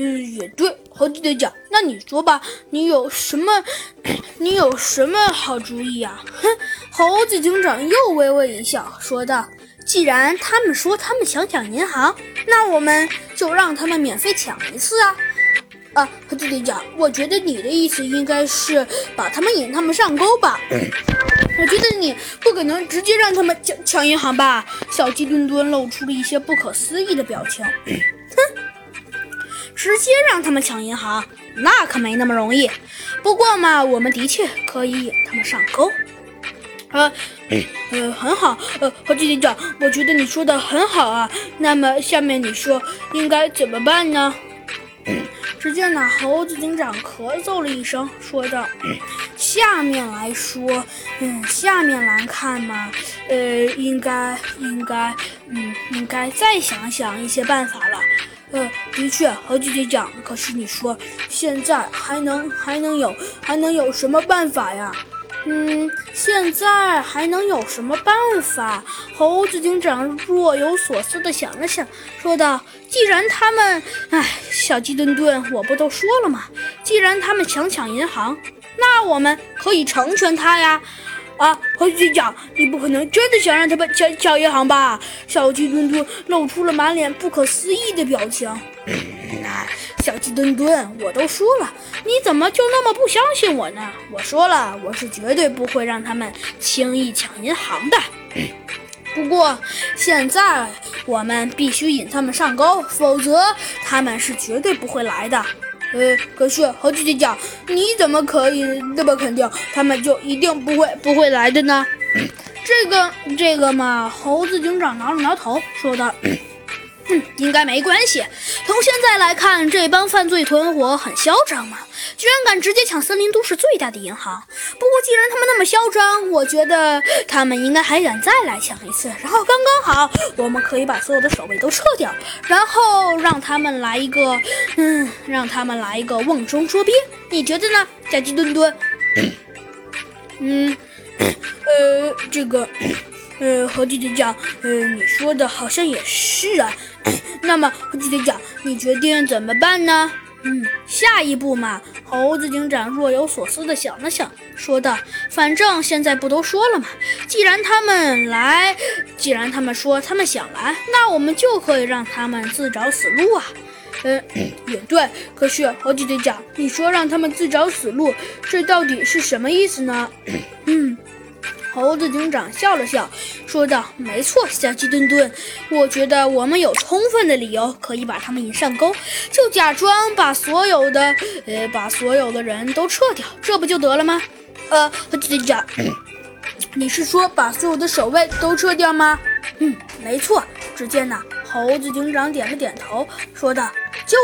嗯，也对，猴子队长，那你说吧，你有什么，你有什么好主意啊？哼，猴子警长又微微一笑，说道：“既然他们说他们想抢银行，那我们就让他们免费抢一次啊！”啊，猴子队长，我觉得你的意思应该是把他们引他们上钩吧？我觉得你不可能直接让他们抢抢银行吧？小鸡墩墩露出了一些不可思议的表情。直接让他们抢银行，那可没那么容易。不过嘛，我们的确可以引他们上钩。呃，呃，很好。呃，猴子警长，我觉得你说的很好啊。那么下面你说应该怎么办呢？只见那猴子警长咳嗽了一声，说道：“下面来说，嗯，下面来看嘛，呃，应该，应该，嗯，应该再想想一些办法了。”呃，的确，猴子警长。可是你说，现在还能还能有还能有什么办法呀？嗯，现在还能有什么办法？猴子警长若有所思地想了想，说道：“既然他们……哎，小鸡墩墩，我不都说了吗？既然他们想抢银行，那我们可以成全他呀。”啊，猴子警长，你不可能真的想让他们抢抢银行吧？小鸡墩墩露出了满脸不可思议的表情。小鸡墩墩，我都说了，你怎么就那么不相信我呢？我说了，我是绝对不会让他们轻易抢银行的。不过现在我们必须引他们上钩，否则他们是绝对不会来的。呃，可是猴子警长，你怎么可以那么肯定他们就一定不会不会来的呢？这个这个嘛，猴子警长挠了挠头，说道。嗯，应该没关系。从现在来看，这帮犯罪团伙很嚣张嘛，居然敢直接抢森林都市最大的银行。不过，既然他们那么嚣张，我觉得他们应该还敢再来抢一次。然后刚刚好，我们可以把所有的守卫都撤掉，然后让他们来一个，嗯，让他们来一个瓮中捉鳖。你觉得呢，小鸡墩墩？嗯，呃，这个。呃，猴子队长，呃，你说的好像也是啊。那么，猴子队长，你决定怎么办呢？嗯，下一步嘛，猴子警长若有所思地想了想，说道：“反正现在不都说了嘛，既然他们来，既然他们说他们想来，那我们就可以让他们自找死路啊。”嗯，也对。可是，猴子队长，你说让他们自找死路，这到底是什么意思呢？嗯。猴子警长笑了笑，说道：“没错，小鸡墩墩，我觉得我们有充分的理由可以把他们引上钩，就假装把所有的，呃，把所有的人都撤掉，这不就得了吗？”呃，猴子警长，你是说把所有的守卫都撤掉吗？嗯，没错。只见呢，猴子警长点了点头，说道：“就。”